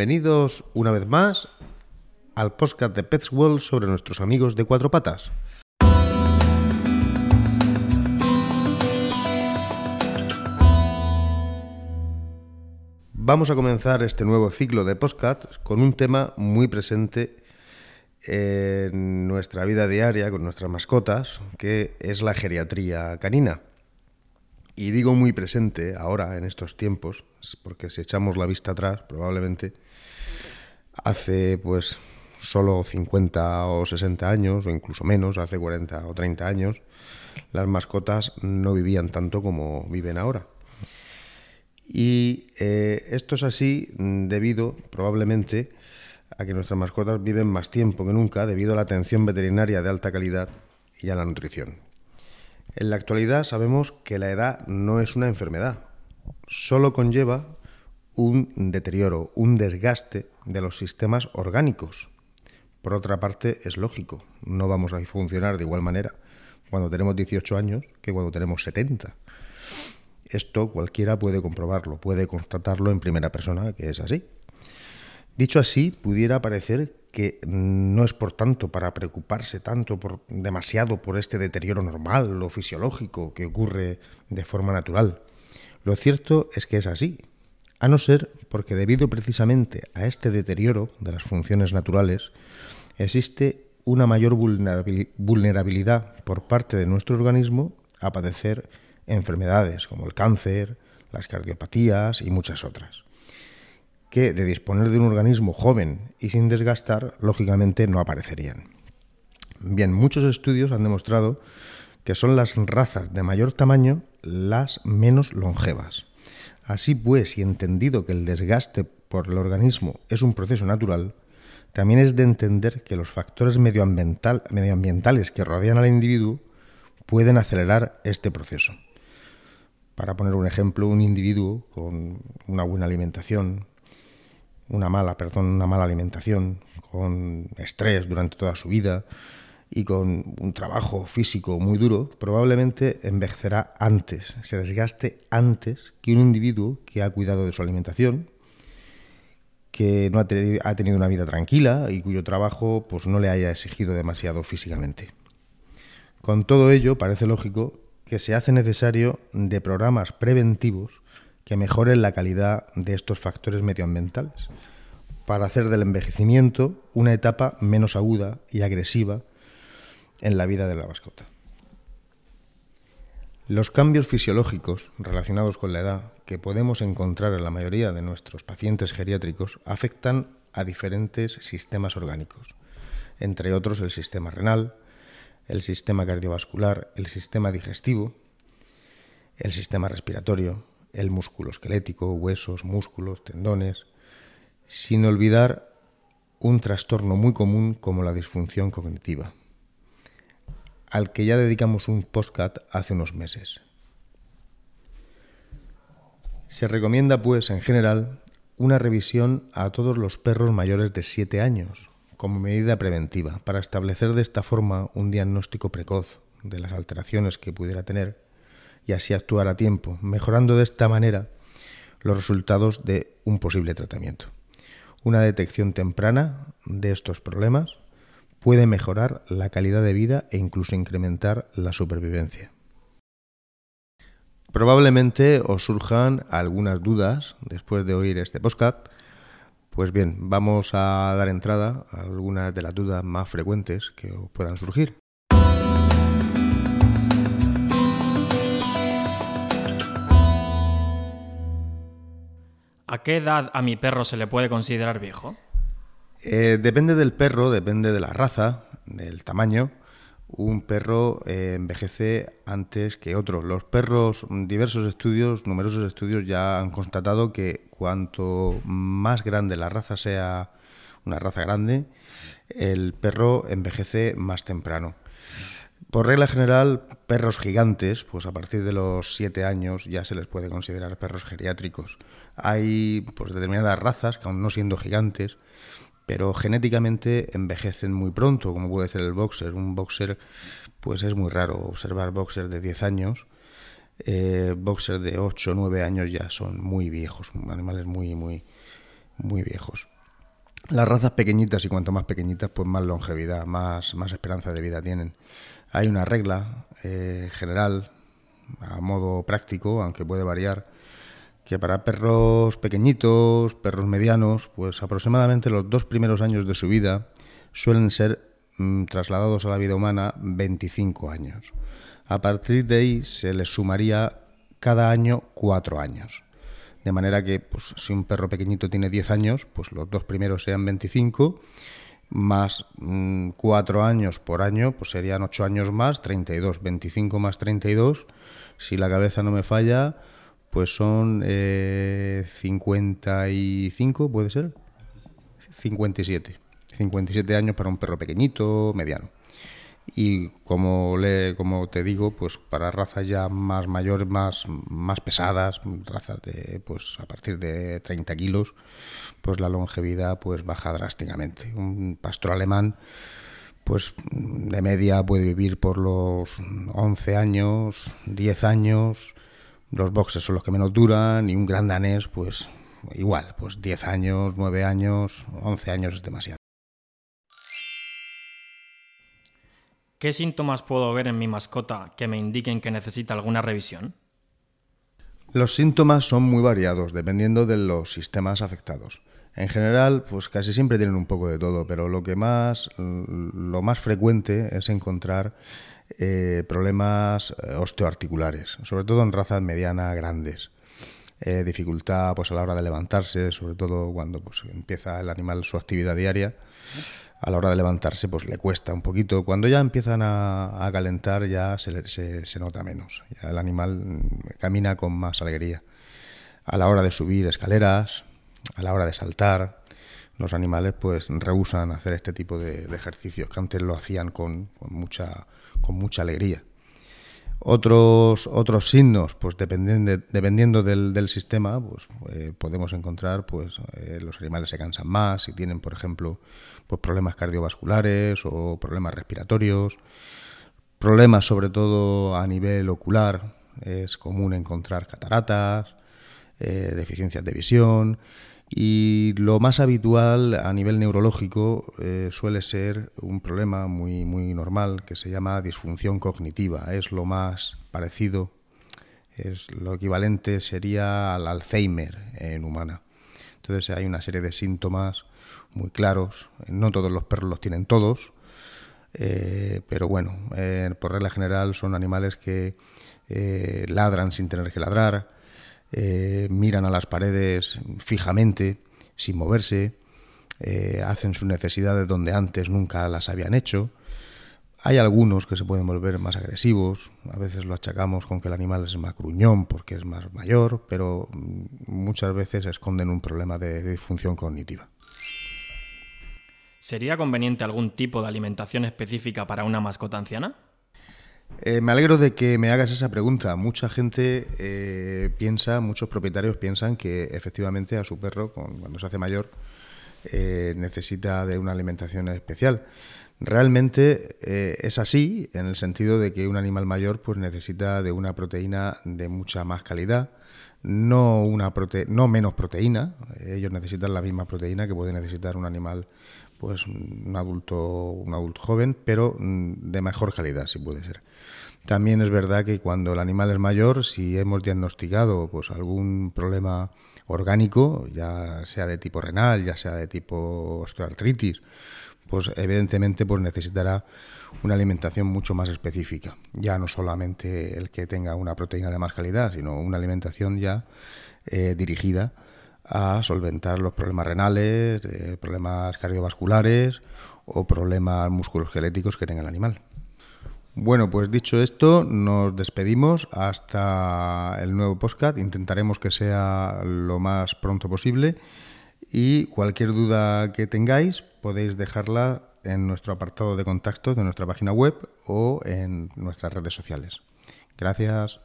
Bienvenidos una vez más al podcast de Pets World sobre nuestros amigos de cuatro patas. Vamos a comenzar este nuevo ciclo de podcast con un tema muy presente en nuestra vida diaria con nuestras mascotas, que es la geriatría canina. Y digo muy presente ahora, en estos tiempos, porque si echamos la vista atrás, probablemente hace pues solo 50 o 60 años, o incluso menos, hace 40 o 30 años, las mascotas no vivían tanto como viven ahora. Y eh, esto es así debido, probablemente, a que nuestras mascotas viven más tiempo que nunca debido a la atención veterinaria de alta calidad y a la nutrición. En la actualidad sabemos que la edad no es una enfermedad, solo conlleva un deterioro, un desgaste de los sistemas orgánicos. Por otra parte, es lógico, no vamos a funcionar de igual manera cuando tenemos 18 años que cuando tenemos 70. Esto cualquiera puede comprobarlo, puede constatarlo en primera persona que es así. Dicho así, pudiera parecer que no es por tanto para preocuparse tanto por demasiado por este deterioro normal o fisiológico que ocurre de forma natural. Lo cierto es que es así, a no ser porque debido precisamente a este deterioro de las funciones naturales, existe una mayor vulnerabilidad por parte de nuestro organismo a padecer enfermedades como el cáncer, las cardiopatías y muchas otras, que de disponer de un organismo joven y sin desgastar, lógicamente no aparecerían. Bien, muchos estudios han demostrado que son las razas de mayor tamaño las menos longevas. Así pues, y entendido que el desgaste por el organismo es un proceso natural, también es de entender que los factores medioambientales que rodean al individuo pueden acelerar este proceso. Para poner un ejemplo, un individuo con una buena alimentación, una mala, perdón, una mala alimentación, con estrés durante toda su vida, y con un trabajo físico muy duro, probablemente envejecerá antes, se desgaste antes que un individuo que ha cuidado de su alimentación, que no ha, tenido una vida tranquila y cuyo trabajo pues, no le haya exigido demasiado físicamente. Con todo ello, parece lógico que se hace necesario de programas preventivos que mejoren la calidad de estos factores medioambientales, para hacer del envejecimiento una etapa menos aguda y agresiva en la vida de la mascota. Los cambios fisiológicos relacionados con la edad que podemos encontrar en la mayoría de nuestros pacientes geriátricos afectan a diferentes sistemas orgánicos, entre otros el sistema renal, el sistema cardiovascular, el sistema digestivo, el sistema respiratorio, el músculo esquelético, huesos, músculos, tendones, sin olvidar un trastorno muy común como la disfunción cognitiva al que ya dedicamos un postcat hace unos meses. Se recomienda, pues, en general, una revisión a todos los perros mayores de 7 años, como medida preventiva, para establecer de esta forma un diagnóstico precoz de las alteraciones que pudiera tener y así actuar a tiempo, mejorando de esta manera los resultados de un posible tratamiento. Una detección temprana de estos problemas puede mejorar la calidad de vida e incluso incrementar la supervivencia. Probablemente os surjan algunas dudas después de oír este podcast. Pues bien, vamos a dar entrada a algunas de las dudas más frecuentes que os puedan surgir. ¿A qué edad a mi perro se le puede considerar viejo? Eh, depende del perro, depende de la raza, del tamaño. Un perro eh, envejece antes que otro. Los perros, diversos estudios, numerosos estudios ya han constatado que cuanto más grande la raza sea, una raza grande, el perro envejece más temprano. Por regla general, perros gigantes, pues a partir de los 7 años ya se les puede considerar perros geriátricos. Hay pues determinadas razas que aún no siendo gigantes, pero genéticamente envejecen muy pronto, como puede ser el boxer. Un boxer, pues es muy raro observar boxers de 10 años. Eh, boxers de 8 o 9 años ya son muy viejos, animales muy, muy, muy viejos. Las razas pequeñitas y cuanto más pequeñitas, pues más longevidad, más, más esperanza de vida tienen. Hay una regla eh, general, a modo práctico, aunque puede variar, que para perros pequeñitos, perros medianos, pues aproximadamente los dos primeros años de su vida suelen ser mm, trasladados a la vida humana 25 años. A partir de ahí se les sumaría cada año cuatro años. De manera que, pues, si un perro pequeñito tiene 10 años, pues los dos primeros sean 25, más mm, cuatro años por año, pues serían ocho años más, 32. 25 más 32, si la cabeza no me falla, pues son eh, 55, ¿puede ser? 57. 57 años para un perro pequeñito, mediano. Y como, le, como te digo, pues para razas ya más mayores, más, más pesadas, razas de pues a partir de 30 kilos, pues la longevidad pues baja drásticamente. Un pastor alemán pues de media puede vivir por los 11 años, 10 años, los boxes son los que menos duran y un gran danés pues igual, pues 10 años, 9 años, 11 años es demasiado. ¿Qué síntomas puedo ver en mi mascota que me indiquen que necesita alguna revisión? Los síntomas son muy variados dependiendo de los sistemas afectados. En general, pues casi siempre tienen un poco de todo, pero lo que más, lo más frecuente es encontrar eh, problemas eh, osteoarticulares, sobre todo en razas medianas grandes. Eh, dificultad pues a la hora de levantarse, sobre todo cuando pues, empieza el animal su actividad diaria. A la hora de levantarse, pues le cuesta un poquito. Cuando ya empiezan a, calentar, ya se, se, se, nota menos. El animal mm, camina con más alegría. A la hora de subir escaleras, a la hora de saltar, los animales pues rehusan hacer este tipo de, ejercicios que antes lo hacían con, mucha, con mucha alegría. Otros, otros signos, pues dependiendo, dependiendo del, sistema, pues eh, podemos encontrar, pues eh, los animales se cansan más, si tienen, por ejemplo, pues problemas cardiovasculares o problemas respiratorios, problemas sobre todo a nivel ocular, es común encontrar cataratas, eh, deficiencias de visión, y lo más habitual a nivel neurológico eh, suele ser un problema muy, muy normal que se llama disfunción cognitiva. Es lo más parecido, es lo equivalente sería al Alzheimer en humana. Entonces hay una serie de síntomas muy claros. No todos los perros los tienen todos, eh, pero bueno, eh, por regla general son animales que ladran sin tener que ladrar eh, miran a las paredes fijamente, sin moverse, eh, hacen sus necesidades donde antes nunca las habían hecho. Hay algunos que se pueden volver más agresivos, a veces lo achacamos con que el animal es más gruñón porque es más mayor, pero mm, muchas veces esconden un problema de disfunción cognitiva. ¿Sería conveniente algún tipo de alimentación específica para una mascota anciana? Eh, me alegro de que me hagas esa pregunta. Mucha gente eh, piensa, muchos propietarios piensan que efectivamente a su perro, cuando se hace mayor, eh, necesita de una alimentación especial. Realmente es así, en el sentido de que un animal mayor pues, necesita de una proteína de mucha más calidad, no, una no menos proteína. Ellos necesitan la misma proteína que puede necesitar un animal pues un adulto, un adulto joven, pero mm, de mejor calidad, si puede ser. También es verdad que cuando el animal es mayor, si hemos diagnosticado pues algún problema orgánico, ya sea de tipo renal, ya sea de tipo osteoartritis, pues evidentemente pues necesitará una alimentación mucho más específica. Ya no solamente el que tenga una proteína de más calidad, sino una alimentación ya eh, dirigida a solventar los problemas renales, eh, problemas cardiovasculares o problemas musculoesqueléticos que tenga el animal. Bueno, pues dicho esto, nos despedimos hasta el nuevo podcast. Intentaremos que sea lo más pronto posible y cualquier duda que tengáis podéis dejarla en nuestro apartado de contacto de nuestra página web o en nuestras redes sociales. Gracias.